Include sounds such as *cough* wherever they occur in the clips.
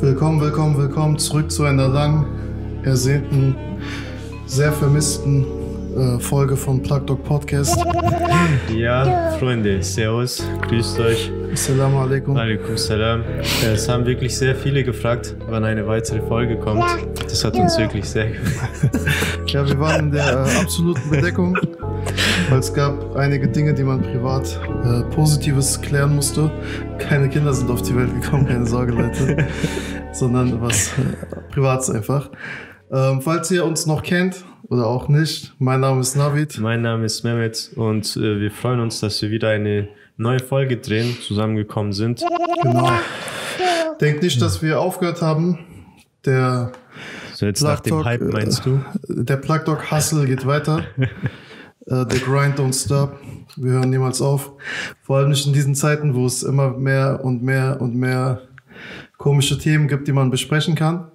Willkommen, willkommen, willkommen zurück zu einer lang ersehnten, sehr vermissten äh, Folge von Plug Dog Podcast. Ja, Freunde, Servus, grüßt euch. Assalamu alaikum. Alaikum salam. Es haben wirklich sehr viele gefragt, wann eine weitere Folge kommt. Das hat uns wirklich sehr gefreut. Ja, wir waren in der äh, absoluten Bedeckung, weil es gab einige Dinge, die man privat äh, Positives klären musste. Keine Kinder sind auf die Welt gekommen, keine Sorge, Leute, *laughs* sondern was äh, Privates einfach. Ähm, falls ihr uns noch kennt oder auch nicht, mein Name ist Navid. Mein Name ist Mehmet und äh, wir freuen uns, dass wir wieder eine neue Folge drehen, zusammengekommen sind. Genau. Denkt nicht, dass wir aufgehört haben. Der So jetzt nach dem Plug Hype äh, meinst du? Der Plug Dog Hustle geht weiter. *laughs* äh, the Grind don't stop. Wir hören niemals auf. Vor allem nicht in diesen Zeiten, wo es immer mehr und mehr und mehr komische Themen gibt, die man besprechen kann.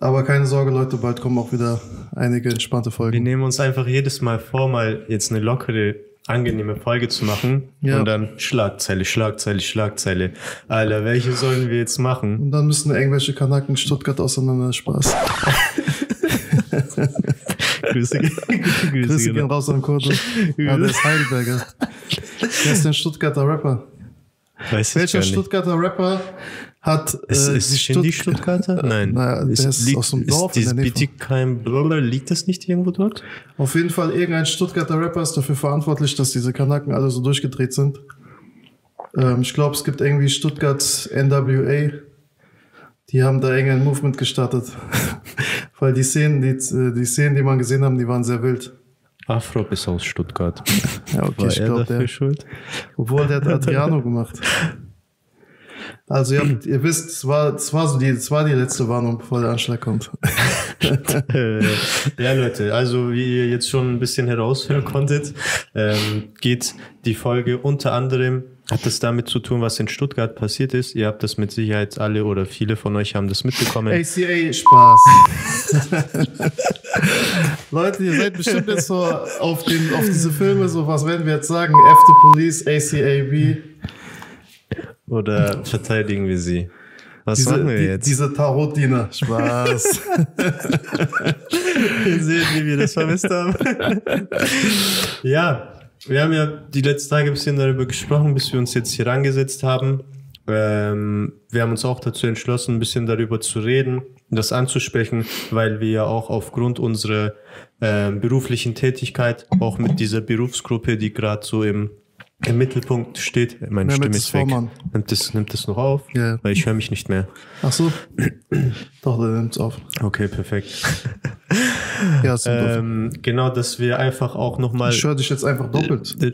Aber keine Sorge, Leute, bald kommen auch wieder einige entspannte Wir Folgen. nehmen uns einfach jedes Mal vor, mal jetzt eine lockere, angenehme Folge zu machen Ja. und dann Schlagzeile, Schlagzeile, Schlagzeile. Alter, welche sollen wir jetzt machen? Und dann müssen irgendwelche Kanaken Stuttgart auseinander Spaß. *laughs* Grüße, *laughs* Grüße, Grüße gehen raus an Kurdo. Ah, der ist Heidelberger. Wer ist denn Stuttgarter Rapper? Weiß Welcher. Stuttgarter Rapper hat Ist, äh, ist Shindy Stutt- Stuttgarter? Nein. Naja, der ist aus dem Dorf Ist der Bietigheim, blablabla, liegt das nicht irgendwo dort? Auf jeden Fall, irgendein Stuttgarter Rapper ist dafür verantwortlich, dass diese Kanaken alle so durchgedreht sind. Ähm, ich glaube, es gibt irgendwie Stuttgart NWA. Die haben da irgendein Movement gestartet. *laughs* Weil die Szenen, die, die Szenen, die man gesehen haben, die waren sehr wild. Afro ist aus Stuttgart. *laughs* Ja, okay, War ich er glaube, dafür der. schuld? Obwohl, der hat *laughs* Adriano gemacht. Also, ihr, habt, ihr wisst, es war, es, war so die, es war die letzte Warnung, bevor der Anschlag kommt. Ja, Leute, also wie ihr jetzt schon ein bisschen heraushören konntet, ähm, geht die Folge unter anderem, hat das damit zu tun, was in Stuttgart passiert ist. Ihr habt das mit Sicherheit alle oder viele von euch haben das mitbekommen. ACA Spaß. *laughs* Leute, ihr seid bestimmt jetzt so auf, den, auf diese Filme, so was werden wir jetzt sagen? F the Police, ACAB. Oder verteidigen wir sie? Was Diese, machen wir die, jetzt? diese Tarotdiener. Spaß. *laughs* Ihr seht, wie wir das vermisst haben. ja, wir haben ja die letzten Tage ein bisschen darüber gesprochen, bis wir uns jetzt hier rangesetzt haben. Ähm, wir haben uns auch dazu entschlossen, ein bisschen darüber zu reden, das anzusprechen, weil wir ja auch aufgrund unserer ähm, beruflichen Tätigkeit, auch mit dieser Berufsgruppe, die gerade so im, im Mittelpunkt steht, meine Mehmet Stimme ist weg. Vormann. Nimmt das, nimmt das noch auf? Ja. Weil ich höre mich nicht mehr. Ach so. Doch, der nimmt's auf. Okay, perfekt. *laughs* Ja, ist ähm, genau, dass wir einfach auch nochmal Ich höre dich jetzt einfach doppelt. Äh,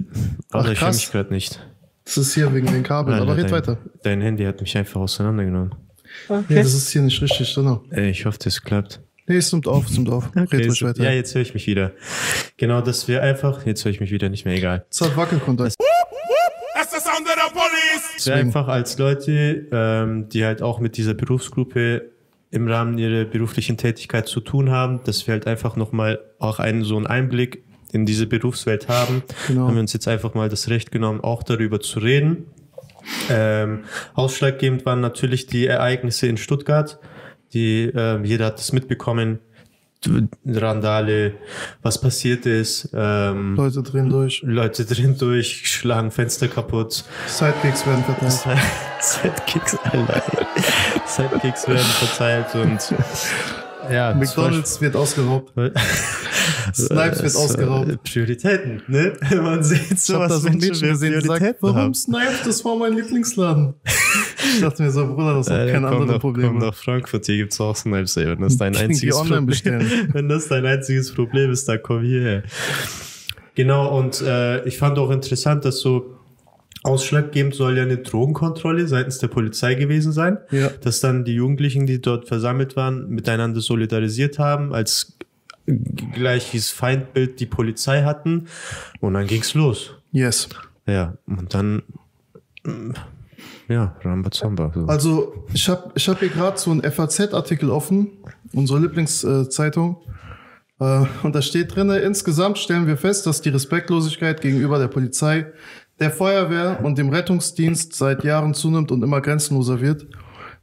Ach, Alter, ich höre mich gerade nicht. Das ist hier wegen den Kabeln. Alter, Aber red dein, weiter. Dein Handy hat mich einfach auseinandergenommen. Ja, das ist hier nicht richtig, genau. Ey, ich hoffe, das klappt. Nee, es nimmt auf, es nimmt auf. Red Okay, ruhig so- weiter. ja, jetzt höre ich mich wieder. Genau, dass wir einfach, jetzt höre ich mich wieder nicht mehr, egal. Es hat Wackelkontakt. That's wir einfach als Leute, ähm, die halt auch mit dieser Berufsgruppe im Rahmen ihrer beruflichen Tätigkeit zu tun haben, dass wir halt einfach nochmal auch einen so einen Einblick in diese Berufswelt haben, Genau. haben wir uns jetzt einfach mal das Recht genommen, auch darüber zu reden. Ähm, ausschlaggebend waren natürlich die Ereignisse in Stuttgart. Die, ähm, jeder hat es mitbekommen. Randale, was passiert ist. Ähm, Leute drehen durch. Leute drin durch, schlagen Fenster kaputt. Sidekicks werden verteilt. *laughs* Sidekicks, Alter. Sidekicks werden verteilt und ja, McDonalds wird ausgeraubt. Snipes wird ausgeraubt. Prioritäten, ne? Man sieht so, was Menschen gesehen, die sagt, Prioritäten warum haben. Snipes? Das war mein Lieblingsladen. Ich dachte mir so, Bruder, das hat Äh, keine komm andere nach, komm nach Frankfurt, hier gibt's auch Snipes, ey. Wenn das dein einziges Problem bestellen. *laughs* Wenn das dein einziges Problem ist, dann komm hierher. Genau, und äh, ich fand auch interessant, dass so ausschlaggebend soll ja eine Drogenkontrolle seitens der Polizei gewesen sein. Ja. Dass dann die Jugendlichen, die dort versammelt waren, miteinander solidarisiert haben, als gleiches Feindbild die Polizei hatten. Und dann ging's los. Yes. Ja, und dann, ja, Rambazamba. So. Also, ich habe ich hab hier gerade so einen FAZ-Artikel offen, unsere Lieblingszeitung. Äh, und da steht drinne: insgesamt stellen wir fest, dass die Respektlosigkeit gegenüber der Polizei, der Feuerwehr und dem Rettungsdienst seit Jahren zunimmt und immer grenzenloser wird.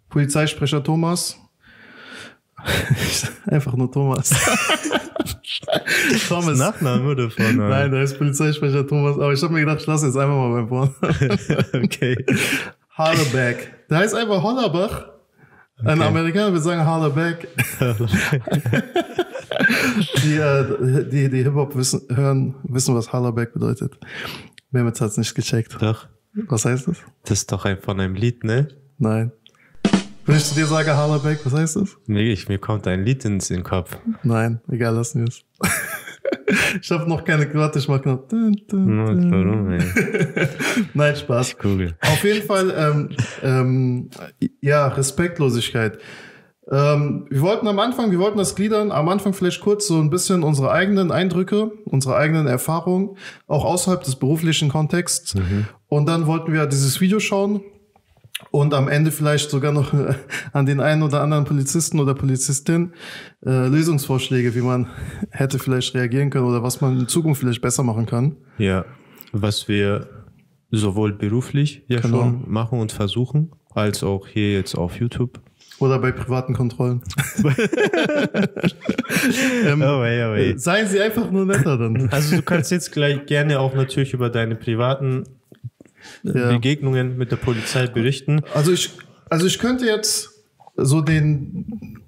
Polizeisprecher Thomas. *laughs* Einfach nur Thomas. *laughs* Thomas. Nachname oder Vorname? Nein, da ist Polizeisprecher Thomas. Aber ich habe mir gedacht, ich lasse jetzt einfach mal beim Vornamen. *laughs* okay. Harleback. Der heißt einfach Hollerbach. Ein Okay. Amerikaner wird sagen Harleback. die, äh, die, die Hip-Hop wissen, hören, wissen, was Harleback bedeutet. Mehmet hat es nicht gecheckt. Doch. Was heißt das? Das ist doch ein von einem Lied, ne? Nein. Wenn ich zu dir sage Harleback, was heißt das? Nee, ich, mir kommt ein Lied ins in den Kopf. Nein, egal, lassen wir es. ich habe noch keine, warte, ich mach noch. Warum, ey? *laughs* Nein, Spaß. Google. Auf jeden Fall, ähm, ähm, ja, Respektlosigkeit. Ähm, wir wollten am Anfang, wir wollten das gliedern, am Anfang vielleicht kurz so ein bisschen unsere eigenen Eindrücke, unsere eigenen Erfahrungen, auch außerhalb des beruflichen Kontexts. Und dann wollten wir dieses Video schauen und am Ende vielleicht sogar noch äh, an den einen oder anderen Polizisten oder Polizistin äh, Lösungsvorschläge, wie man hätte vielleicht reagieren können oder was man in Zukunft vielleicht besser machen kann. Ja, was wir sowohl beruflich ja Genau. schon machen und versuchen, als auch hier jetzt auf YouTube. Oder bei privaten Kontrollen. *laughs* ähm, Oh, wei, oh, wei. Seien Sie einfach nur netter dann. Also du kannst jetzt gleich gerne auch natürlich über deine privaten Ja. Begegnungen mit der Polizei berichten. Also ich, also ich könnte jetzt so den,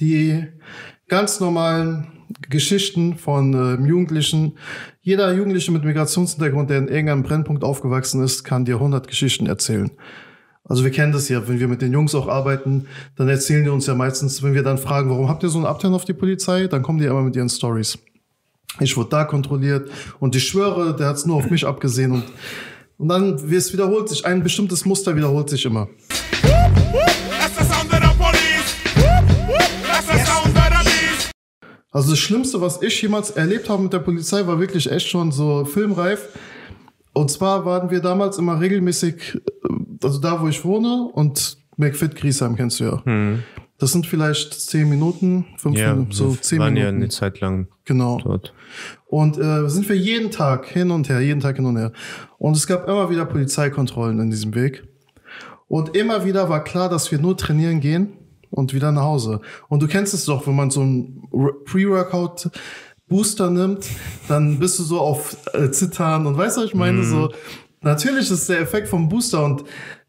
die ganz normalen Geschichten von ähm, Jugendlichen, jeder Jugendliche mit Migrationshintergrund, der in irgendeinem Brennpunkt aufgewachsen ist, kann dir 100 Geschichten erzählen. Also wir kennen das ja, wenn wir mit den Jungs auch arbeiten, dann erzählen die uns ja meistens, wenn wir dann fragen, warum habt ihr so einen Abturn auf die Polizei, dann kommen die immer mit ihren Stories. Ich wurde da kontrolliert und ich schwöre, der hat es nur auf mich abgesehen und und dann, wie es wiederholt sich, ein bestimmtes Muster wiederholt sich immer. Also das Schlimmste, was ich jemals erlebt habe mit der Polizei, war wirklich echt schon so filmreif. Und zwar waren wir damals immer regelmäßig, äh, also da, wo ich wohne, und McFit Griesheim kennst du ja. Das sind vielleicht zehn Minuten, fünf Ja, Minuten, so zehn waren ja Minuten. eine Zeit lang Genau. dort. Und äh, sind wir jeden Tag hin und her, jeden Tag hin und her. Und es gab immer wieder Polizeikontrollen in diesem Weg. Und immer wieder war klar, dass wir nur trainieren gehen und wieder nach Hause. Und du kennst es doch, wenn man so ein Pre-Workout Booster nimmt, dann bist du so auf äh, Zittern und weißt du, was ich meine? So, natürlich ist der Effekt vom Booster und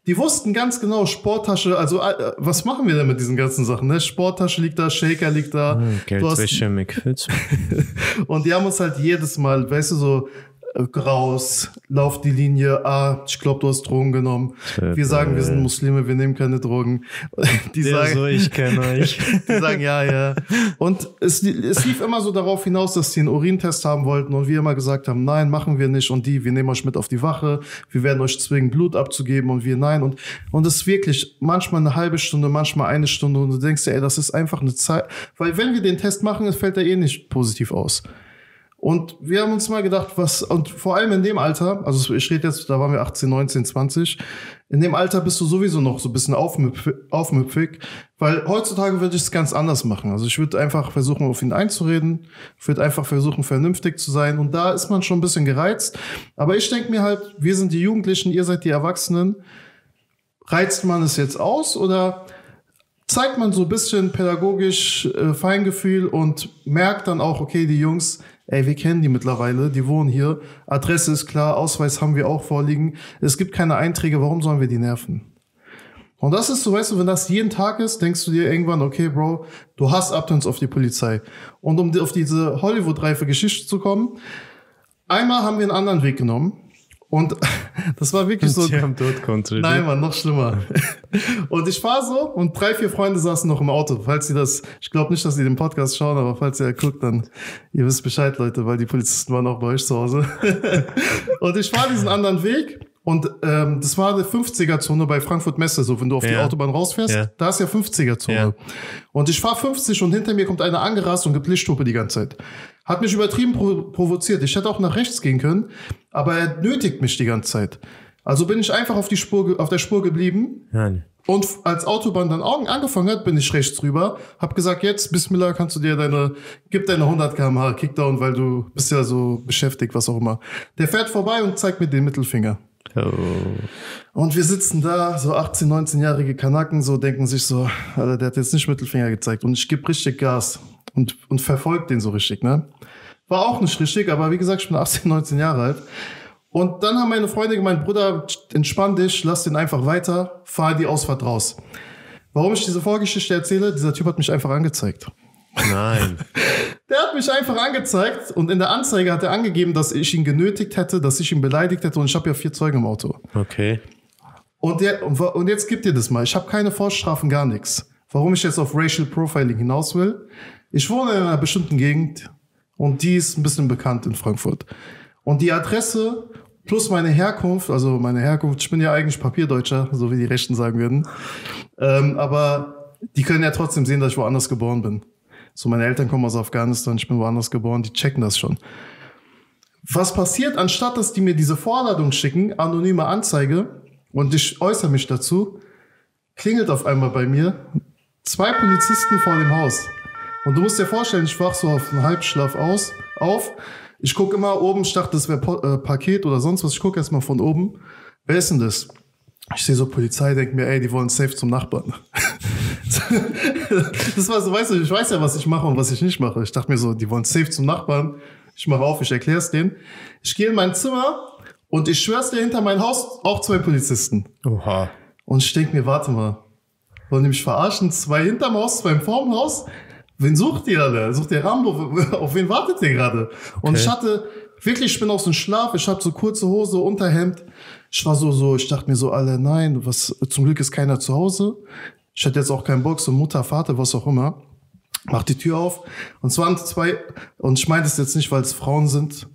die wussten ganz genau, Sporttasche, also äh, was machen wir denn mit diesen ganzen Sachen? Ne? Sporttasche liegt da, Shaker liegt da. Hast- Geldwäsche, McFits. *laughs* und die haben uns halt jedes Mal, weißt du, so raus, lauf die Linie, ah, ich glaube, du hast Drogen genommen. Wir sagen, wir sind Muslime, wir nehmen keine Drogen. *laughs* Die Der sagen, so, ich kenne *laughs* euch. die sagen, ja, ja. Und es, es lief immer so darauf hinaus, dass die einen Urintest haben wollten und wir immer gesagt haben, nein, machen wir nicht. Und die, wir nehmen euch mit auf die Wache, wir werden euch zwingen, Blut abzugeben und wir nein. Und, und es ist wirklich manchmal eine halbe Stunde, manchmal eine Stunde und du denkst dir, ey, das ist einfach eine Zeit. Weil wenn wir den Test machen, es fällt er eh nicht positiv aus. Und wir haben uns mal gedacht, was, und vor allem in dem Alter, also ich rede jetzt, da waren wir 18, 19, 20, in dem Alter bist du sowieso noch so ein bisschen aufmüpfig, aufmüpfig weil heutzutage würde ich es ganz anders machen. Also ich würde einfach versuchen, auf ihn einzureden, ich würde einfach versuchen, vernünftig zu sein und da ist man schon ein bisschen gereizt. Aber ich denke mir halt, wir sind die Jugendlichen, ihr seid die Erwachsenen. Reizt man es jetzt aus oder zeigt man so ein bisschen pädagogisch äh, Feingefühl und merkt dann auch, okay, die Jungs, ey, wir kennen die mittlerweile, die wohnen hier, Adresse ist klar, Ausweis haben wir auch vorliegen, es gibt keine Einträge, warum sollen wir die nerven? Und das ist so, weißt du, wenn das jeden Tag ist, denkst du dir irgendwann, okay, Bro, du hast Abturns auf die Polizei. Und um auf diese Hollywood-reife Geschichte zu kommen, einmal haben wir einen anderen Weg genommen. Und *laughs* das war wirklich so. Die haben dort kontrolliert. Nein, Mann, noch schlimmer. *laughs* Und ich war so und drei, vier Freunde saßen noch im Auto. Falls sie das, ich glaube nicht, dass sie den Podcast schauen, aber falls ihr guckt, dann ihr wisst Bescheid, Leute, weil die Polizisten waren auch bei euch zu Hause. *laughs* und ich fahre diesen anderen Weg und ähm, das war eine 50er-Zone bei Frankfurt Messe. So, wenn du auf die Ja. Autobahn rausfährst, Ja. da ist ja 50er-Zone. Ja. Und ich fahre 50 und hinter mir kommt einer angerast und gibt Lichthupe die ganze Zeit. Hat mich übertrieben provo provoziert. Ich hätte auch nach rechts gehen können, aber er nötigt mich die ganze Zeit. Also bin ich einfach auf, die Spur, auf der Spur geblieben. Nein. Und als Autobahn dann Augen angefangen hat, bin ich rechts rüber. Hab gesagt, jetzt, Bismillah, kannst du dir deine, gib deine 100 km/h Kickdown, weil du bist ja so beschäftigt, was auch immer. Der fährt vorbei und zeigt mir den Mittelfinger. Oh. Und wir sitzen da, so 18, 19-jährige Kanaken, so denken sich so, Alter, der hat jetzt nicht Mittelfinger gezeigt. Und ich gebe richtig Gas und, und verfolgt den so richtig, ne? War auch nicht richtig, aber wie gesagt, ich bin *laughs* 18, 19 Jahre alt. Und dann haben meine Freunde gemeint, Bruder, entspann dich, lass den einfach weiter, fahr die Ausfahrt raus. Warum ich diese Vorgeschichte erzähle, dieser Typ hat mich einfach angezeigt. Nein. *laughs* Der hat mich einfach angezeigt und in der Anzeige hat er angegeben, dass ich ihn genötigt hätte, dass ich ihn beleidigt hätte und ich habe ja vier Zeugen im Auto. Okay. Und, der, und jetzt gibt ihr das mal. Ich habe keine Vorstrafen, gar nichts. Warum ich jetzt auf Racial Profiling hinaus will? Ich wohne in einer bestimmten Gegend und die ist ein bisschen bekannt in Frankfurt. Und die Adresse plus meine Herkunft, also meine Herkunft, ich bin ja eigentlich Papierdeutscher, so wie die Rechten sagen würden. Ähm, aber die können ja trotzdem sehen, dass ich woanders geboren bin. So, meine Eltern kommen aus Afghanistan, ich bin woanders geboren, die checken das schon. Was passiert, anstatt dass die mir diese Vorladung schicken, anonyme Anzeige, und ich äußere mich dazu, klingelt auf einmal bei mir zwei Polizisten vor dem Haus. Und du musst dir vorstellen, ich wach so auf einen Halbschlaf aus, auf. Ich gucke immer oben, ich dachte, das wäre äh, Paket oder sonst was. Ich gucke erstmal von oben. Wer ist denn das? Ich sehe so Polizei, denke mir, ey, die wollen safe zum Nachbarn. *laughs* das war so, weißt du, ich weiß ja, was ich mache und was ich nicht mache. Ich dachte mir so, die wollen safe zum Nachbarn. Ich mache auf, ich erkläre es denen. Ich gehe in mein Zimmer und ich schwör's dir, hinter mein Haus auch zwei Polizisten. Oha. Und ich denke mir, warte mal, wollen die mich verarschen? Zwei hinterm Haus, zwei vorm Haus? Wen sucht ihr alle? Sucht ihr Rambo? Auf wen wartet ihr gerade? Und Okay. ich hatte wirklich, ich bin aus dem Schlaf, ich habe so kurze Hose, Unterhemd. Ich war so, so, ich dachte mir so, alle, nein, was, zum Glück ist keiner zu Hause. Ich hatte jetzt auch keinen Bock, so Mutter, Vater, was auch immer. Mach die Tür auf. Und es waren zwei, und ich meine das jetzt nicht, weil es Frauen sind,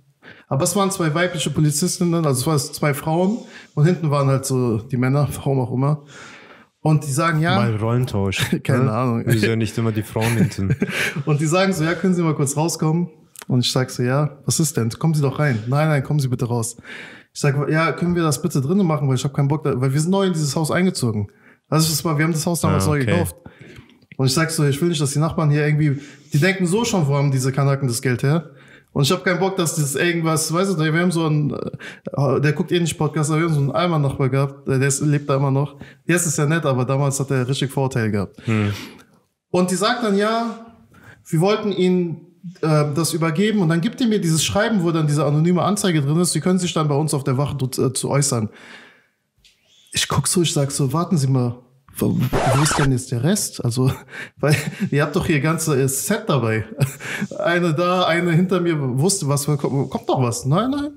aber es waren zwei weibliche Polizistinnen, also es waren zwei Frauen und hinten waren halt so die Männer, *laughs* warum auch immer. Und die sagen, ja, Mal Rollentausch. *laughs* Keine ne? Ahnung. Wieso ja nicht immer die Frauen hinten? *laughs* und die sagen so, ja, können Sie mal kurz rauskommen? Und ich sag so, ja, was ist denn? Kommen Sie doch rein. Nein, nein, kommen Sie bitte raus. Ich sag, ja, können wir das bitte drinnen machen, weil ich habe keinen Bock, da, weil wir sind neu in dieses Haus eingezogen. Also das war, wir haben das Haus damals Ah, neu okay. gekauft. Und ich sag so, ich will nicht, dass die Nachbarn hier irgendwie, die denken so schon, wo haben diese Kanaken das Geld her? Und ich habe keinen Bock, dass das irgendwas, weißt du, wir haben so einen, äh, der guckt eh nicht Podcast, aber wir haben so einen Alman-Nachbar gehabt, der, der ist, lebt da immer noch. Jetzt ist er nett, aber damals hat er richtig Vorteil gehabt. Und die sagt dann, ja, wir wollten Ihnen äh, das übergeben und dann gibt ihr mir dieses Schreiben, wo dann diese anonyme Anzeige drin ist. Sie können sich dann bei uns auf der Wache zu, äh, zu äußern. Ich guck so, ich sag so, warten Sie mal, wo, ist denn jetzt der Rest? Also, *laughs* weil ihr habt doch hier ganze äh, Set dabei. *laughs* Eine da, eine hinter mir wusste, was kommt, kommt noch was. Nein, nein.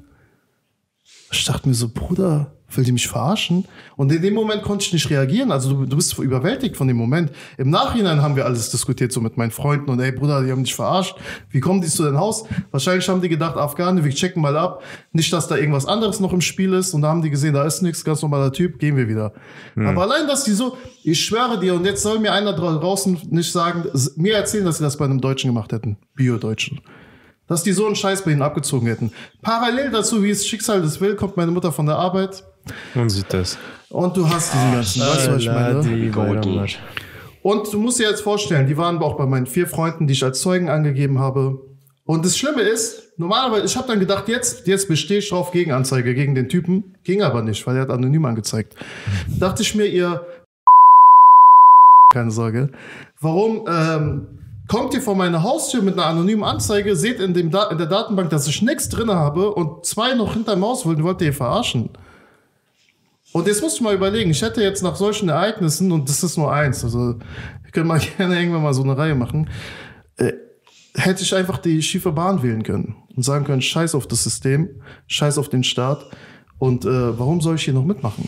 Ich dachte mir so, Bruder, will die mich verarschen? Und in dem Moment konnte ich nicht reagieren. Also du, du bist überwältigt von dem Moment. Im Nachhinein haben wir alles diskutiert, so mit meinen Freunden. Und ey, Bruder, die haben dich verarscht. Wie kommen die zu deinem Haus? Wahrscheinlich haben die gedacht, Afghane, wir checken mal ab. Nicht, dass da irgendwas anderes noch im Spiel ist. Und da haben die gesehen, da ist nichts, ganz normaler Typ, gehen wir wieder. Aber allein, dass die so, ich schwöre dir, und jetzt soll mir einer dra- draußen nicht sagen, mir erzählen, dass sie das bei einem Deutschen gemacht hätten. Bio-Deutschen dass die so einen Scheiß bei ihnen abgezogen hätten. Parallel dazu, wie es Schicksal das will, kommt meine Mutter von der Arbeit Man sieht das. und du hast diesen ganzen, weißt du, was ich meine? Bayramlar. Und du musst dir jetzt vorstellen, die waren auch bei meinen vier Freunden, die ich als Zeugen angegeben habe. Und das Schlimme ist, normalerweise, ich habe dann gedacht, jetzt, jetzt bestehe ich drauf Gegenanzeige gegen den Typen. Ging aber nicht, weil er hat anonym angezeigt. Dachte ich mir, ihr *laughs* keine Sorge. Warum ähm, kommt ihr vor meine Haustür mit einer anonymen Anzeige, seht in, dem da in der Datenbank, dass ich nichts drin habe und zwei noch hinterm Haus wollen, wollt ihr verarschen? Und jetzt musst du mal überlegen, ich hätte jetzt nach solchen Ereignissen, und das ist nur eins, also wir können mal *laughs* gerne irgendwann mal so eine Reihe machen, äh, hätte ich einfach die schiefe Bahn wählen können und sagen können, scheiß auf das System, scheiß auf den Staat und äh, warum soll ich hier noch mitmachen?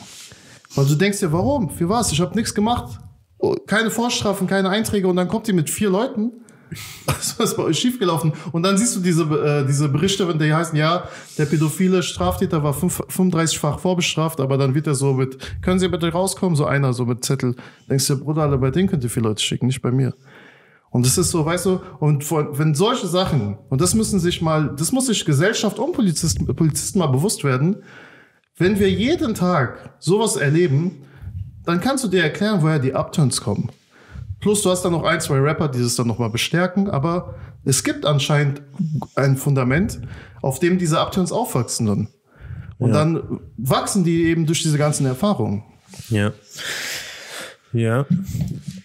Weil du denkst dir, warum? Für was? Ich habe nichts gemacht. Oh, Keine Vorstrafen, keine Einträge und dann kommt die mit vier Leuten. *laughs* Was ist bei euch schiefgelaufen? Und dann siehst du diese, äh, diese Berichte, wenn die heißen, ja, der pädophile Straftäter war fünf- 35-fach vorbestraft, aber dann wird er so mit, können Sie bitte rauskommen? So einer, so mit Zettel. Denkst du, Bruder, alle bei denen könnt ihr vier Leute schicken, nicht bei mir. Und das ist so, weißt du, und von, wenn solche Sachen, und das müssen sich mal, das muss sich Gesellschaft und Polizisten, Polizisten mal bewusst werden, wenn wir jeden Tag sowas erleben, dann kannst du dir erklären, woher die Upturns kommen. Plus du hast dann noch ein, zwei Rapper, die das dann nochmal bestärken, aber es gibt anscheinend ein Fundament, auf dem diese Upturns aufwachsen dann. Und Ja. dann wachsen die eben durch diese ganzen Erfahrungen. Ja. Ja.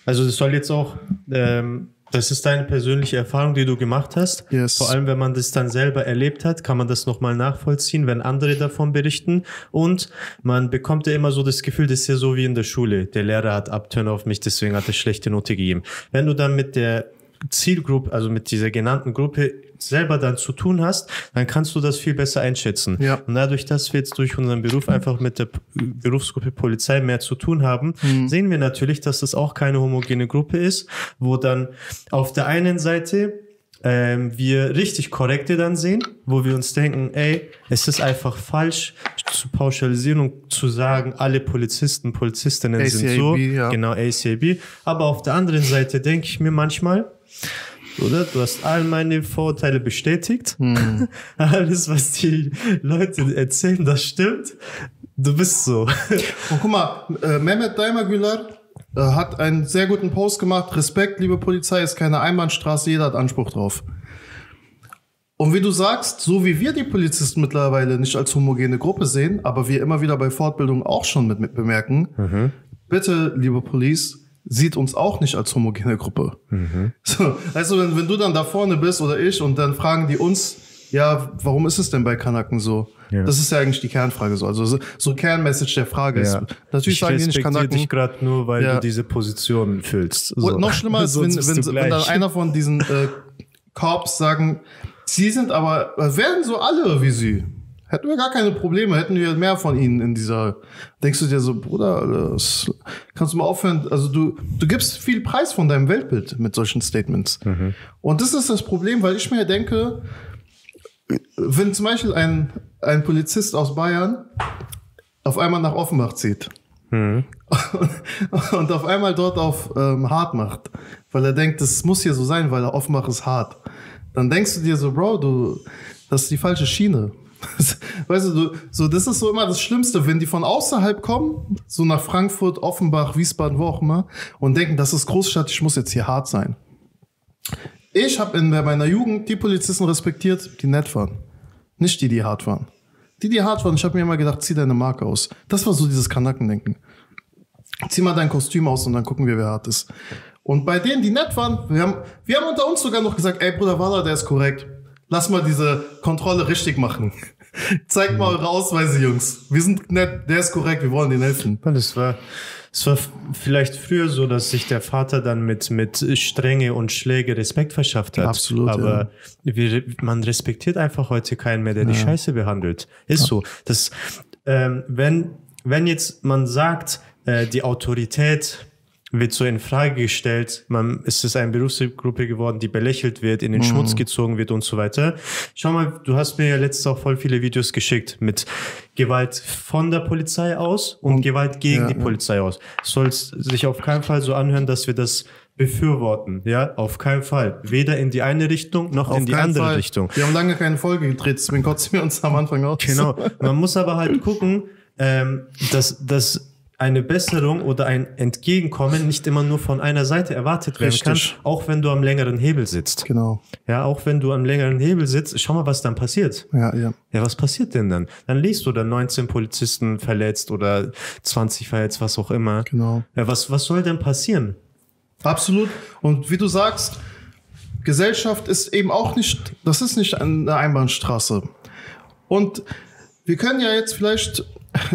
Also das soll jetzt auch, ähm, das ist deine persönliche Erfahrung, die du gemacht hast. Yes. Vor allem, wenn man das dann selber erlebt hat, kann man das nochmal nachvollziehen, wenn andere davon berichten. Und man bekommt ja immer so das Gefühl, das ist ja so wie in der Schule. Der Lehrer hat Abturn auf mich, deswegen hat er schlechte Note gegeben. Wenn du dann mit der Zielgruppe, also mit dieser genannten Gruppe selber dann zu tun hast, dann kannst du das viel besser einschätzen. Ja. Und dadurch, dass wir jetzt durch unseren Beruf einfach mit der Berufsgruppe Polizei mehr zu tun haben, Mhm. sehen wir natürlich, dass das auch keine homogene Gruppe ist, wo dann auf der einen Seite ähm, wir richtig korrekte dann sehen, wo wir uns denken, ey, es ist einfach falsch zu pauschalisieren und zu sagen, alle Polizisten, Polizistinnen sind so, ACAB, ja. genau ACAB. Aber auf der anderen Seite denke ich mir manchmal, oder? Du hast all meine Vorurteile bestätigt. Hm. *laughs* Alles, was die Leute erzählen, das stimmt. Du bist so. *laughs* Und guck mal, äh, Mehmet Daimagüler äh, hat einen sehr guten Post gemacht. Respekt, liebe Polizei, ist keine Einbahnstraße, jeder hat Anspruch drauf. Und wie du sagst, so wie wir die Polizisten mittlerweile nicht als homogene Gruppe sehen, aber wir immer wieder bei Fortbildung auch schon mit, mit bemerken, bitte, liebe Police, sieht uns auch nicht als homogene Gruppe. So, also wenn, wenn du dann da vorne bist oder ich und dann fragen die uns, ja, warum ist es denn bei Kanaken so? Ja. Das ist ja eigentlich die Kernfrage so. Also so, so Kernmessage der Frage ist, natürlich ich sagen die nicht Kanaken. dich gerade nur, weil Ja. du diese Position füllst. So. Und noch schlimmer *laughs* ist, wenn, wenn, wenn dann einer von diesen äh, Corps sagen, sie sind aber, äh, werden so alle wie sie. Hätten wir gar keine Probleme, hätten wir mehr von ihnen in dieser. Denkst du dir so, Bruder, das, kannst du mal aufhören? Also du, du gibst viel Preis von deinem Weltbild mit solchen Statements. Und das ist das Problem, weil ich mir denke, wenn zum Beispiel ein, ein Polizist aus Bayern auf einmal nach Offenbach zieht *laughs* und auf einmal dort auf ähm, hart macht, weil er denkt, das muss hier so sein, weil er Offenbach ist hart, dann denkst du dir so, Bro, du, das ist die falsche Schiene. *laughs* Weißt du, so, das ist so immer das Schlimmste, wenn die von außerhalb kommen, so nach Frankfurt, Offenbach, Wiesbaden, wo auch immer, und denken, das ist Großstadt, ich muss jetzt hier hart sein. Ich habe in meiner Jugend die Polizisten respektiert, die nett waren. Nicht die, die hart waren. Die, die hart waren, ich habe mir immer gedacht, zieh deine Marke aus. Das war so dieses Kanakendenken. Zieh mal dein Kostüm aus und dann gucken wir, wer hart ist. Und bei denen, die nett waren, wir haben, wir haben unter uns sogar noch gesagt, ey Bruder Walla, der ist korrekt. Lass mal diese Kontrolle richtig machen. *laughs* Zeigt mal eure Ausweise, Jungs. Wir sind nett, der ist korrekt, wir wollen denen helfen. Ja, Das war, es war vielleicht früher so, dass sich der Vater dann mit, mit Strenge und Schläge Respekt verschafft hat. Absolut, Aber wir, man respektiert einfach heute keinen mehr, der die Scheiße behandelt. Ist so. Das, ähm, wenn, wenn jetzt man sagt, äh, die Autorität wird so in Frage gestellt, man, es ist eine Berufsgruppe geworden, die belächelt wird, in den Schmutz gezogen wird und so weiter. Schau mal, du hast mir ja letztes auch voll viele Videos geschickt mit Gewalt von der Polizei aus und, Gewalt gegen ja, die ja. Polizei aus. Soll es sich auf keinen Fall so anhören, dass wir das befürworten, ja, auf keinen Fall. Weder in die eine Richtung noch in die andere Fall. Richtung. Wir haben lange keine Folge gedreht, deswegen kotzen wir uns am Anfang aus. Genau. Man muss aber halt *laughs* gucken, ähm, dass, dass eine Besserung oder ein Entgegenkommen nicht immer nur von einer Seite erwartet werden Richtig. kann, auch wenn du am längeren Hebel sitzt. Genau. Ja, auch wenn du am längeren Hebel sitzt, schau mal, was dann passiert. Ja, ja. Ja, was passiert denn dann? Dann liest du dann 19 Polizisten verletzt oder 20 verletzt, was auch immer. Genau. Ja, was, was soll denn passieren? Absolut. Und wie du sagst, Gesellschaft ist eben auch nicht, das ist nicht eine Einbahnstraße. Und wir können ja jetzt vielleicht,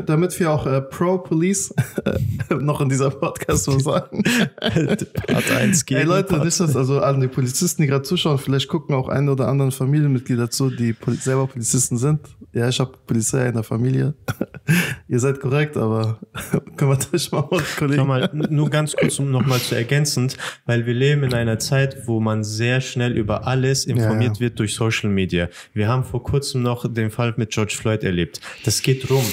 damit wir auch äh, Pro-Police *laughs* noch in dieser Podcast so sagen. Part 1 Ey Leute, nicht das, also an die Polizisten, die gerade zuschauen, vielleicht gucken auch eine oder anderen Familienmitglieder zu, die Poli selber Polizisten sind. Ja, ich habe Polizei in der Familie. *laughs* Ihr seid korrekt, aber *laughs* kümmert euch mal um Kollegen. Schau mal, nur ganz kurz, um nochmal zu ergänzend, weil wir leben in einer Zeit, wo man sehr schnell über alles informiert Ja, ja. wird durch Social Media. Wir haben vor kurzem noch den Fall mit George Floyd erlebt. Das geht rum.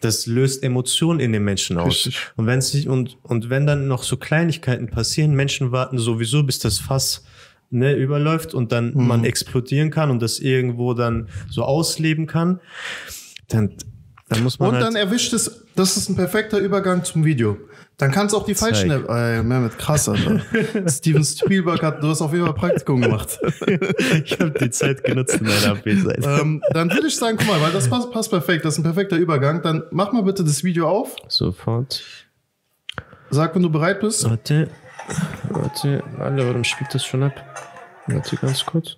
Das löst Emotionen in den Menschen aus. Richtig. Und wenn sich, und, und wenn dann noch so Kleinigkeiten passieren, Menschen warten sowieso, bis das Fass ne, überläuft und dann Mhm. man explodieren kann und das irgendwo dann so ausleben kann, dann, dann muss man Und halt, dann erwischt es, das ist ein perfekter Übergang zum Video. Dann kannst du auch die falschen. Zeig. Äh, Mehmet, krass, Alter. *laughs* Steven Spielberg hat, du hast auf jeden Fall Praktikum gemacht. *laughs* ich habe die Zeit genutzt in meiner Abwesenheit. ähm, dann würde ich sagen, guck mal, weil das passt, passt perfekt, das ist ein perfekter Übergang. Dann mach mal bitte das Video auf. Sofort. Sag, wenn du bereit bist. Warte. Warte. Alter, warum spielt das schon ab? Warte ganz kurz.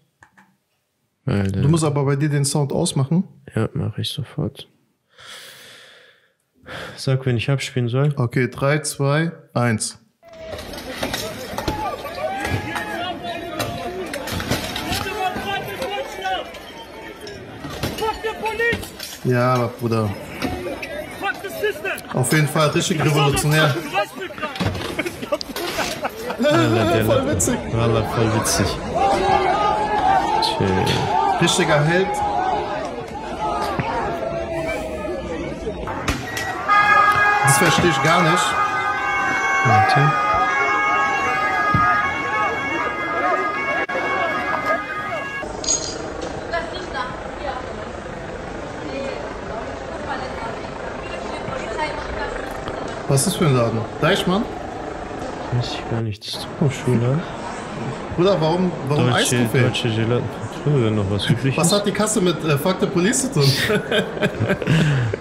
Alter. Du musst aber bei dir den Sound ausmachen. ja, mache ich sofort. Sag, wenn ich abspielen soll. Okay, 3, 2, 1. Fuck the police! Ja, aber Bruder. Auf jeden Fall richtig revolutionär. Voll witzig. Wallah, voll witzig. Chill. Richtiger Held. Das verstehe ich gar nicht. Warte. Was ist für ein Laden? Deichmann? Weiß ich gar nicht. Das ist Schule. Bruder, warum, warum Deutsche, Eisbuffet? deutsche Gelaten. Tue noch was übrig. Was hat die Kasse mit äh, Fuck the Police zu tun? *laughs*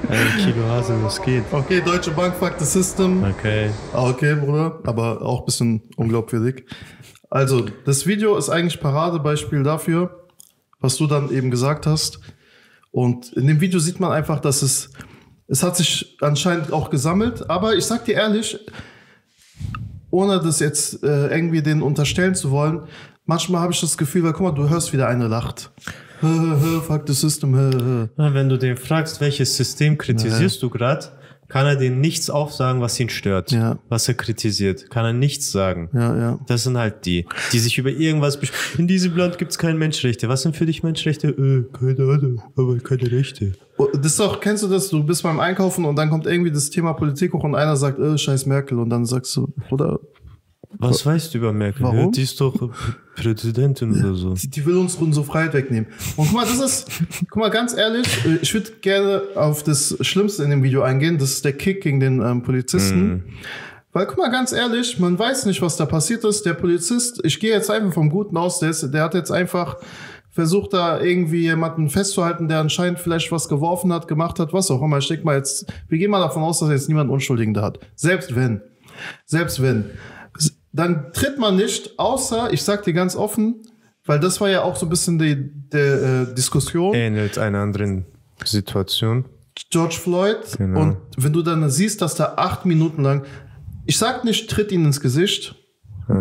Ein Kilo Haselnuss geht. Okay, Deutsche Bank, Fuck the System. Okay. Ah, okay, Bruder, aber auch ein bisschen unglaubwürdig. Also, das Video ist eigentlich Paradebeispiel dafür, was du dann eben gesagt hast. Und in dem Video sieht man einfach, dass es, es hat sich anscheinend auch gesammelt. Aber ich sag dir ehrlich, ohne das jetzt äh, irgendwie den unterstellen zu wollen, manchmal habe ich das Gefühl, weil guck mal, du hörst wieder eine lacht. Fuck the system. Wenn du den fragst, welches System kritisierst du gerade, kann er dir nichts aufsagen, was ihn stört, Ja. was er kritisiert. Kann er nichts sagen. Ja, ja. Das sind halt die, die sich über irgendwas besch In diesem Land gibt es keine Menschenrechte. Was sind für dich Menschenrechte? Äh, keine Ahnung, aber keine Rechte. Oh, Das ist doch, kennst du das? Du bist beim Einkaufen und dann kommt irgendwie das Thema Politik hoch und einer sagt, äh, scheiß Merkel und dann sagst du, oder Was weißt du über Merkel? Warum? Ja, die ist doch Präsidentin oder so. die, die will uns unsere Freiheit wegnehmen. Und guck mal, das ist, guck mal, ganz ehrlich, äh, ich würde gerne auf das Schlimmste in dem Video eingehen, das ist der Kick gegen den ähm, Polizisten. Weil, guck mal, ganz ehrlich, man weiß nicht, was da passiert ist. Der Polizist, ich gehe jetzt einfach vom Guten aus, der, ist, der hat jetzt einfach versucht, da irgendwie jemanden festzuhalten, der anscheinend vielleicht was geworfen hat, gemacht hat, was auch immer. Ich denke mal jetzt, wir gehen mal davon aus, dass jetzt niemand Unschuldigen da hat. Selbst wenn. Selbst wenn. Dann tritt man nicht, außer, ich sag dir ganz offen, weil das war ja auch so ein bisschen die, die äh, Diskussion. Ähnelt einer anderen Situation. George Floyd. Genau. Und wenn du dann siehst, dass da acht Minuten lang, ich sag nicht, tritt ihn ins Gesicht,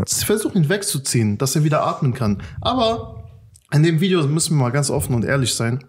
versuch ihn wegzuziehen, dass er wieder atmen kann. Aber in dem Video müssen wir mal ganz offen und ehrlich sein.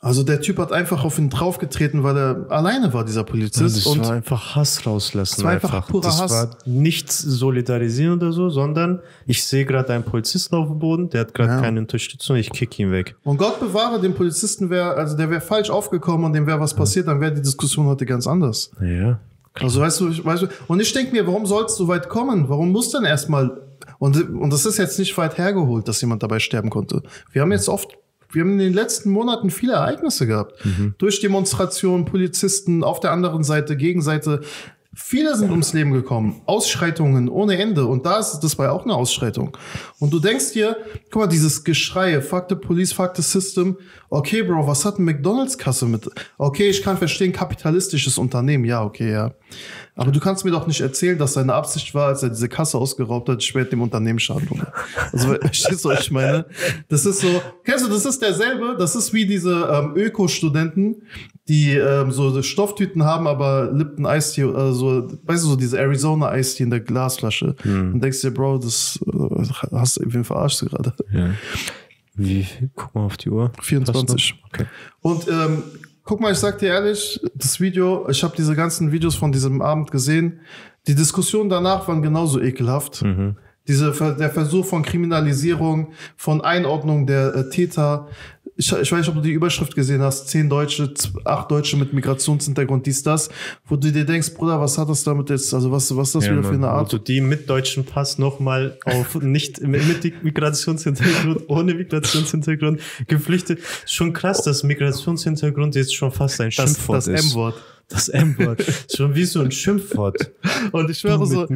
Also der Typ hat einfach auf ihn draufgetreten, weil er alleine war, dieser Polizist. Das und war einfach Hass rauslassen. Das war einfach purer das Hass. war nicht solidarisieren oder so, sondern ich sehe gerade einen Polizisten auf dem Boden, der hat gerade Ja. keine Unterstützung, ich kick ihn weg. Und Gott bewahre, dem Polizisten wäre, also der wäre falsch aufgekommen und dem wäre was passiert, dann wäre die Diskussion heute ganz anders. Ja. Also weißt du, weißt du, und ich denke mir, warum soll es so weit kommen? Warum muss dann erstmal, und, und das ist jetzt nicht weit hergeholt, dass jemand dabei sterben konnte. Wir haben jetzt oft, wir haben in den letzten Monaten viele Ereignisse gehabt. Durch Demonstrationen, Polizisten, auf der anderen Seite, Gegenseite. Viele sind ums Leben gekommen. Ausschreitungen ohne Ende. Und da ist das war auch eine Ausschreitung. Und du denkst dir, guck mal, dieses Geschrei, fuck the police, fuck the system. Okay, Bro, was hat eine McDonalds-Kasse mit? Okay, ich kann verstehen, kapitalistisches Unternehmen. Ja, okay, ja. Aber du kannst mir doch nicht erzählen, dass seine Absicht war, als er diese Kasse ausgeraubt hat, später dem Unternehmen Schaden. Also, *laughs* verstehst du, was ich meine? Das ist so, kennst du, das ist derselbe, das ist wie diese ähm, Öko-Studenten, die ähm, so Stofftüten haben, aber Lipton Eistee, äh, so, weißt du, so diese Arizona Eistee in der Glasflasche. Und denkst dir, Bro, das äh, hast du irgendwie verarscht gerade. ja. Wie? Guck mal auf die Uhr. 24. Passt noch? Okay. Und ähm, guck mal, ich sag dir ehrlich, das Video, ich habe diese ganzen Videos von diesem Abend gesehen. Die Diskussionen danach waren genauso ekelhaft. Diese, Ver- der Versuch von Kriminalisierung, von Einordnung der äh, Täter. Ich, ich weiß nicht, ob du die Überschrift gesehen hast. Zehn Deutsche, acht Deutsche mit Migrationshintergrund, dies, das. Wo du dir denkst, Bruder, was hat das damit jetzt, also was, was ist das Ja, wieder für eine Art? Also die mit deutschem Pass nochmal auf *laughs* nicht mit, Migrationshintergrund, ohne Migrationshintergrund geflüchtet. Schon krass, dass Migrationshintergrund jetzt schon fast ein Das, Schimpfwort das ist. M-Wort. Das M-Wort. Schon wie so ein Schimpfwort. Und ich schwöre so,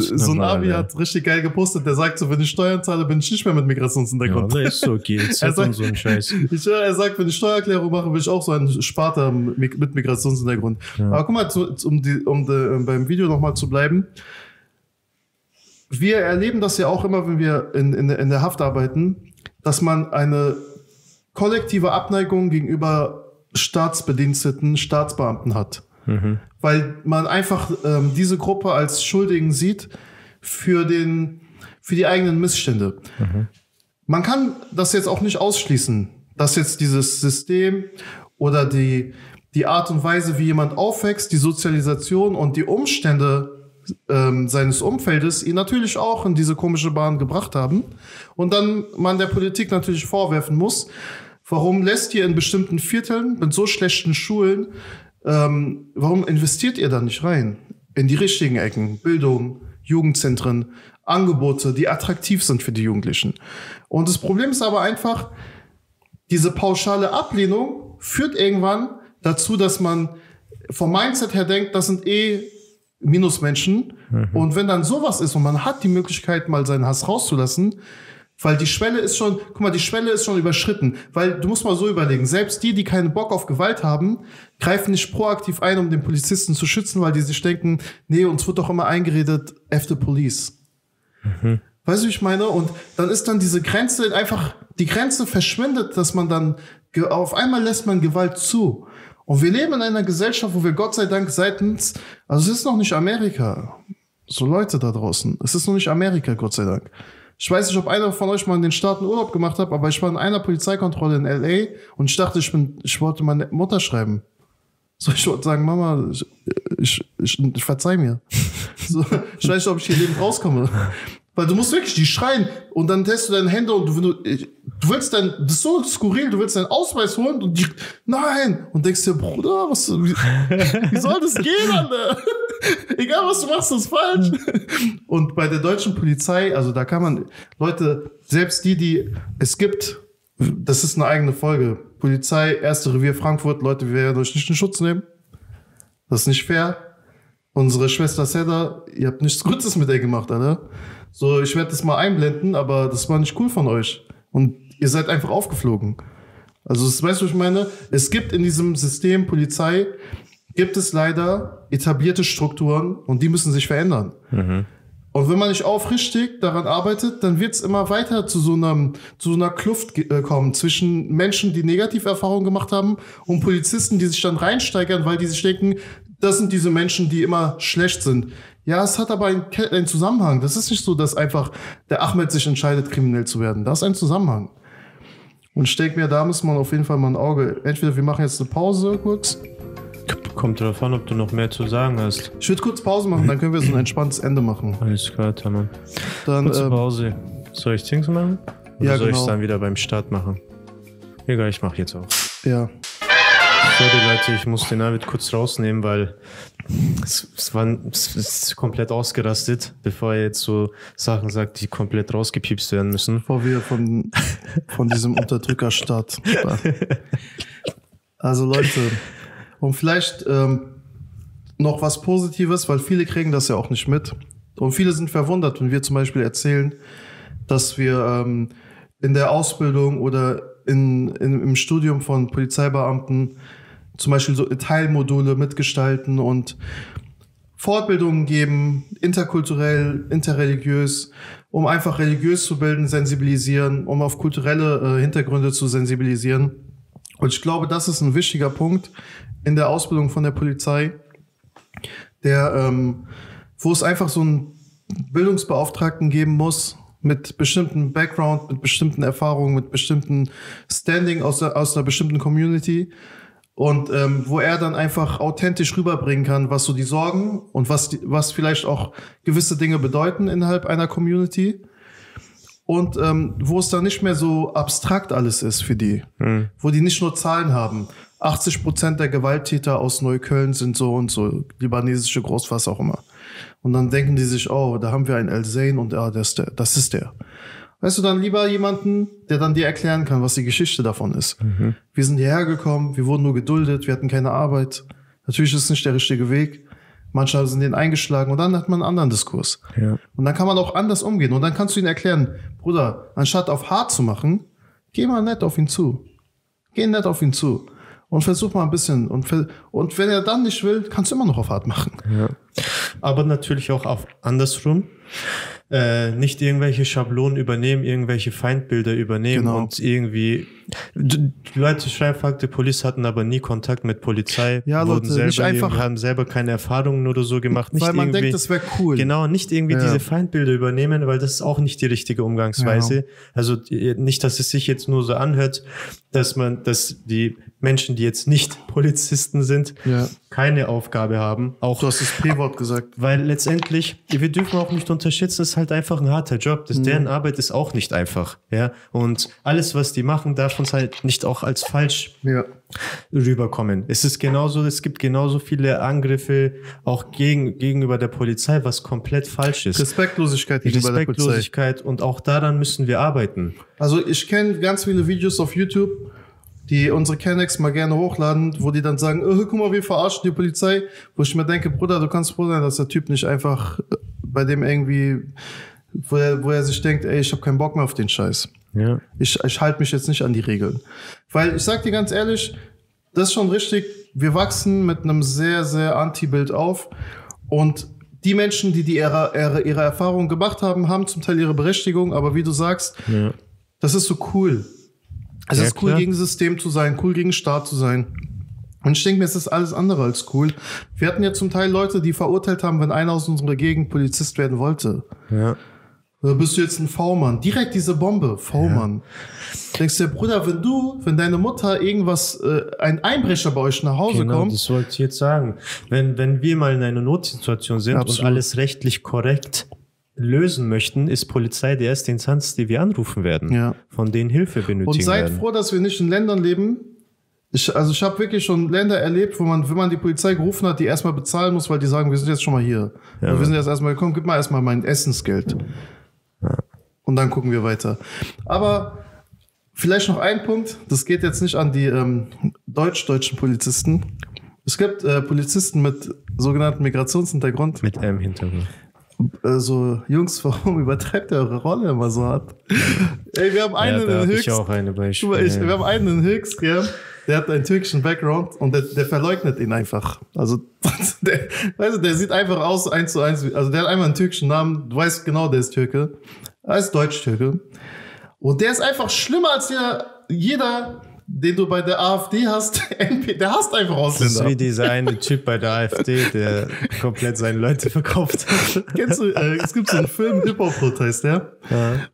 so ein Abi hat richtig geil gepostet, der sagt so, wenn ich Steuern zahle, bin ich nicht mehr mit Ja, Migrationshintergrund. ne, ist so GLZ *laughs* Er sagt- und so ein Scheiß. Ich er sagt, wenn ich Steuererklärung mache, will ich auch so einen Sparta mit Migrationshintergrund. Aber guck mal, zu, um, die, um die, beim Video nochmal zu bleiben. Wir erleben das ja auch immer, wenn wir in, in, in der Haft arbeiten, dass man eine kollektive Abneigung gegenüber Staatsbediensteten, Staatsbeamten hat. Weil man einfach ähm, diese Gruppe als Schuldigen sieht für, den, für die eigenen Missstände. Man kann das jetzt auch nicht ausschließen, dass jetzt dieses System oder die, die Art und Weise, wie jemand aufwächst, die Sozialisation und die Umstände ähm, seines Umfeldes ihn natürlich auch in diese komische Bahn gebracht haben. Und dann man der Politik natürlich vorwerfen muss, warum lässt ihr in bestimmten Vierteln mit so schlechten Schulen, ähm, warum investiert ihr da nicht rein? In die richtigen Ecken, Bildung, Jugendzentren, Angebote, die attraktiv sind für die Jugendlichen. Und das Problem ist aber einfach, diese pauschale Ablehnung führt irgendwann dazu, dass man vom Mindset her denkt, das sind eh Minusmenschen. Und wenn dann sowas ist und man hat die Möglichkeit, mal seinen Hass rauszulassen, weil die Schwelle ist schon, guck mal, die Schwelle ist schon überschritten. Weil du musst mal so überlegen, selbst die, die keinen Bock auf Gewalt haben, greifen nicht proaktiv ein, um den Polizisten zu schützen, weil die sich denken, nee, uns wird doch immer eingeredet, F the police. Weißt du, wie ich meine? Und dann ist dann diese Grenze einfach, die Grenze verschwindet, dass man dann, auf einmal lässt man Gewalt zu. Und wir leben in einer Gesellschaft, wo wir Gott sei Dank seitens, also es ist noch nicht Amerika. So Leute da draußen. Es ist noch nicht Amerika, Gott sei Dank. Ich weiß nicht, ob einer von euch mal in den Staaten Urlaub gemacht hat, aber ich war in einer Polizeikontrolle in LA und ich dachte, ich bin, ich wollte meine Mutter schreiben. So, ich wollte sagen, Mama, ich, ich, ich, ich verzeih mir. *laughs* So, ich weiß nicht, ob ich hier lebend rauskomme. Weil du musst wirklich die schreien und dann testest du deine Hände und du, du willst dein, das ist so skurril, du willst deinen Ausweis holen und die, nein! Und denkst dir, Bruder, was, wie, wie soll das gehen, Alter? *laughs* Egal was du machst, ist falsch. *laughs* Und bei der deutschen Polizei, also da kann man, Leute, selbst die, die, es gibt, das ist eine eigene Folge. Polizei, erste Revier Frankfurt, Leute, wir werden euch nicht in Schutz nehmen. Das ist nicht fair. Unsere Schwester Seda, ihr habt nichts Gutes mit ihr gemacht, Alter. So, ich werde das mal einblenden, aber das war nicht cool von euch. Und ihr seid einfach aufgeflogen. Also, das weißt du, was ich meine? Es gibt in diesem System Polizei, gibt es leider etablierte Strukturen und die müssen sich verändern. Und wenn man nicht aufrichtig daran arbeitet, dann wird es immer weiter zu so, einem, zu so einer Kluft äh, kommen zwischen Menschen, die Negativerfahrungen gemacht haben und Polizisten, die sich dann reinsteigern, weil die sich denken, das sind diese Menschen, die immer schlecht sind. Ja, es hat aber einen Zusammenhang. Das ist nicht so, dass einfach der Ahmed sich entscheidet, kriminell zu werden. Da ist ein Zusammenhang. Und ich denke mir, da muss man auf jeden Fall mal ein Auge. Entweder wir machen jetzt eine Pause kurz. Kommt drauf an, ob du noch mehr zu sagen hast. Ich würde kurz Pause machen, dann können wir so ein entspanntes Ende machen. Alles klar, Tamam. Dann, Kurze ähm, Pause. Soll ich Dings machen? Oder Ja, soll ich es genau. dann wieder beim Start machen? Egal, ich mache jetzt auch. ja. Sorry Leute, ich muss den David kurz rausnehmen, weil es, es, war, es ist komplett ausgerastet, bevor er jetzt so Sachen sagt, die komplett rausgepiepst werden müssen. Bevor wir von, von diesem *laughs* Unterdrückerstaat. Also Leute, und vielleicht ähm, noch was Positives, weil viele kriegen das ja auch nicht mit. Und viele sind verwundert, wenn wir zum Beispiel erzählen, dass wir ähm, in der Ausbildung oder in, in, im Studium von Polizeibeamten zum Beispiel so Teilmodule mitgestalten und Fortbildungen geben, interkulturell, interreligiös, um einfach religiös zu bilden, sensibilisieren, um auf kulturelle äh, Hintergründe zu sensibilisieren. Und ich glaube, das ist ein wichtiger Punkt in der Ausbildung von der Polizei, der, ähm, wo es einfach so einen Bildungsbeauftragten geben muss mit bestimmten Background, mit bestimmten Erfahrungen, mit bestimmten Standing aus, der, aus einer bestimmten Community und ähm, wo er dann einfach authentisch rüberbringen kann, was so die Sorgen und was, die, was vielleicht auch gewisse Dinge bedeuten innerhalb einer Community und ähm, wo es dann nicht mehr so abstrakt alles ist für die, wo die nicht nur Zahlen haben. 80 Prozent der Gewalttäter aus Neukölln sind so und so, libanesische Groß, was auch immer. Und dann denken die sich, oh, da haben wir einen El Zain und ah, das ist der, das ist der. Weißt du, dann lieber jemanden, der dann dir erklären kann, was die Geschichte davon ist. Wir sind hierher gekommen, wir wurden nur geduldet, wir hatten keine Arbeit. Natürlich ist es nicht der richtige Weg. Manche sind den eingeschlagen und dann hat man einen anderen Diskurs. Ja. Und dann kann man auch anders umgehen. Und dann kannst du ihnen erklären, Bruder, anstatt auf hart zu machen, geh mal nett auf ihn zu. Geh nett auf ihn zu. Und versuch mal ein bisschen. Und, und wenn er dann nicht will, kannst du immer noch auf hart machen. Aber natürlich auch auf andersrum. Äh, nicht irgendwelche Schablonen übernehmen, irgendwelche Feindbilder übernehmen Genau. und irgendwie. Die Leute schreiben, die Police hatten aber nie Kontakt mit Polizei. Ja, wurden Leute, selber einfach- haben selber keine Erfahrungen oder so gemacht. Nicht Weil man irgendwie, denkt, das wäre cool. Genau, nicht irgendwie Ja. diese Feindbilder übernehmen, weil das ist auch nicht die richtige Umgangsweise. Also die- nicht, dass es sich jetzt nur so anhört, dass man, dass die Menschen, die jetzt nicht Polizisten sind, Ja. keine Aufgabe haben, auch Du hast das P-Wort gesagt. weil letztendlich, wir dürfen auch nicht unterschätzen, ist halt einfach ein harter Job. Das, Deren Mhm. Arbeit ist auch nicht einfach. Ja? Und alles, was die machen, darf uns halt nicht auch als falsch Ja. rüberkommen. Es ist genauso, es gibt genauso viele Angriffe auch gegen, gegenüber der Polizei, was komplett falsch ist. Respektlosigkeit gegenüber der Polizei. Respektlosigkeit und auch daran müssen wir arbeiten. Also ich kenne ganz viele Videos auf YouTube, die unsere Kennex mal gerne hochladen, wo die dann sagen, oh, guck mal, wir verarschen die Polizei, wo ich mir denke, Bruder, du kannst froh sein, dass der Typ nicht einfach äh, bei dem irgendwie, wo er, wo er sich denkt, ey, ich habe keinen Bock mehr auf den Scheiß. Ja. Ich, ich halte mich jetzt nicht an die Regeln. Weil ich sag dir ganz ehrlich, das ist schon richtig, wir wachsen mit einem sehr, sehr Anti-Bild auf und die Menschen, die, die ihre, ihre, ihre Erfahrungen gemacht haben, haben zum Teil ihre Berechtigung, aber wie du sagst, Ja. das ist so cool. Es Ja, ist cool, klar. gegen System zu sein, cool gegen Staat zu sein. Und ich denke mir, es ist alles andere als cool. Wir hatten ja zum Teil Leute, die verurteilt haben, wenn einer aus unserer Gegend Polizist werden wollte. Ja. Da bist du jetzt ein V-Mann. Direkt diese Bombe, V-Mann. Denkst du, Bruder, wenn du, wenn deine Mutter irgendwas, äh, ein Einbrecher bei euch nach Hause Genau, kommt, das wollte ich jetzt sagen. Wenn, wenn wir mal in einer Notsituation sind Absolut. und alles rechtlich korrekt lösen möchten, ist Polizei die erste Instanz, die wir anrufen werden, Ja. von denen Hilfe benötigen und seid werden. froh, dass wir nicht in Ländern leben. Ich, also ich habe wirklich schon Länder erlebt, wo man, wenn man die Polizei gerufen hat, die erstmal bezahlen muss, weil die sagen, wir sind jetzt schon mal hier. Ja. wir sind jetzt erstmal gekommen, gib mal erstmal mein Essensgeld. Und dann gucken wir weiter. Aber vielleicht noch ein Punkt, das geht jetzt nicht an die ähm, deutsch-deutschen Polizisten. Es gibt äh, Polizisten mit sogenannten Migrationshintergrund. Mit einem Hintergrund. So, Jungs, *laughs* warum übertreibt ihr eure Rolle immer so hart? Ey, wir haben einen ja, in habe ich Höchst. auch eine Guck mal, Beispiel. ich, wir haben einen in Höchst, ja, der hat einen türkischen Background und der, der verleugnet ihn einfach. Also, *laughs* der, du, der sieht einfach aus, eins zu eins. Also, der hat einmal einen türkischen Namen, du weißt genau, der ist Türke. Er ist Deutsch-Türke. Und der ist einfach schlimmer als der, jeder, den du bei der AfD hast. *laughs* Der hasst einfach das ist Ausländer. wie dieser eine Typ bei der AfD, der komplett seine Leute verkauft hat. *laughs* Kennst du, äh, es gibt so einen Film, Hip-Hop-Hood heißt der.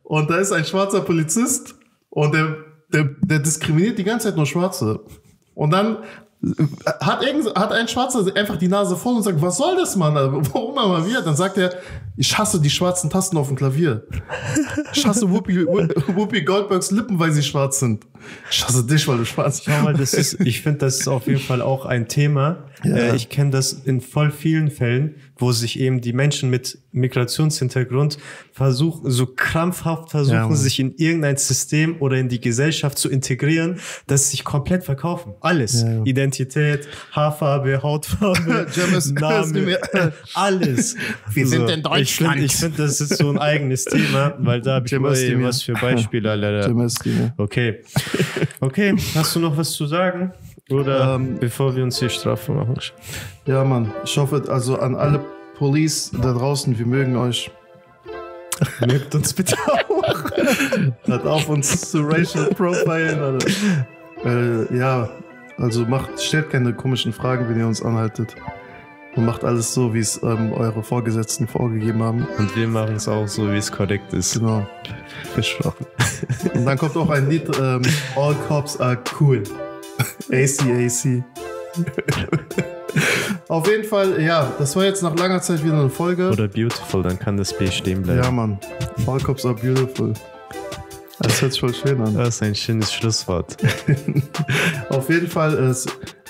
Und da ist ein schwarzer Polizist und der, der, der diskriminiert die ganze Zeit nur Schwarze. Und dann äh, hat, irgend, hat ein Schwarzer einfach die Nase voll und sagt, was soll das, Mann? Warum mal wieder? Dann sagt er, ich hasse die schwarzen Tasten auf dem Klavier. Ich hasse Whoopi, Whoopi Goldbergs Lippen, weil sie schwarz sind. Ich hasse dich, weil du schwarz bist. Mal, das ist, ich finde, das ist auf jeden Fall auch ein Thema. Ja. Äh, ich kenne das in voll vielen Fällen, wo sich eben die Menschen mit Migrationshintergrund versuchen, so krampfhaft versuchen, Ja, sich in irgendein System oder in die Gesellschaft zu integrieren, dass sie sich komplett verkaufen. Alles. Ja. Identität, Haarfarbe, Hautfarbe, *laughs* Name, *laughs* alles. Wir sind in Ich Deutschland. finde, ich find, das ist so ein eigenes Thema, weil da habe ich mir- was für Beispiele, ja. Okay. Okay, hast du noch was zu sagen? Oder Ähm, bevor wir uns hier Strafe machen? Ja, Mann. Ich hoffe, also an alle Police da draußen, wir mögen euch. Mögt uns bitte auch. Hört auf, uns zu racial profilen. Äh, ja, also macht, stellt keine komischen Fragen, wenn ihr uns anhaltet. Und macht alles so, wie es ähm, eure Vorgesetzten vorgegeben haben. Und wir machen es auch so, wie es korrekt ist. Genau. Versprochen. *laughs* Und dann kommt auch ein Lied, ähm, All Cops are cool. ACAC. *laughs* Auf jeden Fall, ja, das war jetzt nach langer Zeit wieder eine Folge. Oder beautiful, dann kann das B stehen bleiben. ja, Mann. All Cops are beautiful. Das hört sich voll schön an. Das ist ein schönes Schlusswort. *laughs* Auf jeden Fall, es,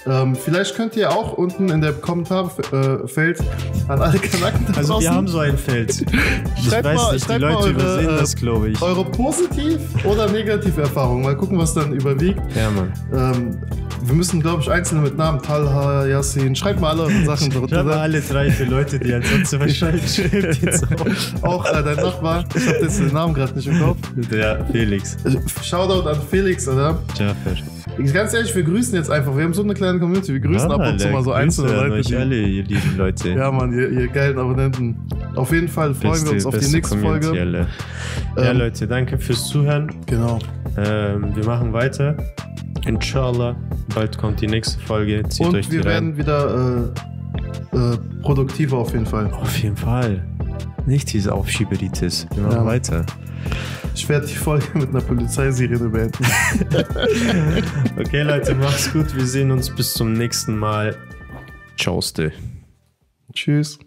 Ähm, vielleicht könnt ihr auch unten in der Kommentarfeld an alle Kanaken da Also draußen wir haben so ein Feld. *laughs* Ich Schreibt weiß mal- nicht, die schreibt mal Leute eure, übersehen äh, das, glaube ich. eure positiv oder negative Erfahrungen. Mal gucken, was dann überwiegt. Ja, Mann. Ähm, wir müssen, glaube ich, einzelne mit Namen, Talha, Yassin, schreibt mal alle eure Sachen Ich habe drunter. alle drei für Leute, die ansonsten *laughs* wahrscheinlich *laughs* schreibt jetzt auch. Auch äh, dein Nachbar, ich habe jetzt den Namen gerade nicht im Kopf. Ja, Felix. Äh, Shoutout an Felix, oder? Jaffer. Ganz ehrlich, wir grüßen jetzt einfach. Wir haben so eine kleine Community. Wir grüßen ab und zu mal so einzelne Leute. euch Die, alle, ihr lieben Leute. ja, Mann, ihr, ihr geilen Abonnenten. Auf jeden Fall freuen wir uns auf die beste nächste Community Folge. Alle. Ja, Ähm, Leute, danke fürs Zuhören. Genau. Ähm, wir machen weiter. Inshallah, bald kommt die nächste Folge. Zieht euch Und die wir werden rein. wieder äh, äh, produktiver auf jeden Fall. Auf jeden Fall. Nicht diese Aufschieberitis. Wir machen Ja. weiter. Ich werde die Folge mit einer Polizeisirene beenden. *laughs* Okay, Leute, macht's gut. Wir sehen uns bis zum nächsten Mal. Tschauste. Tschüss.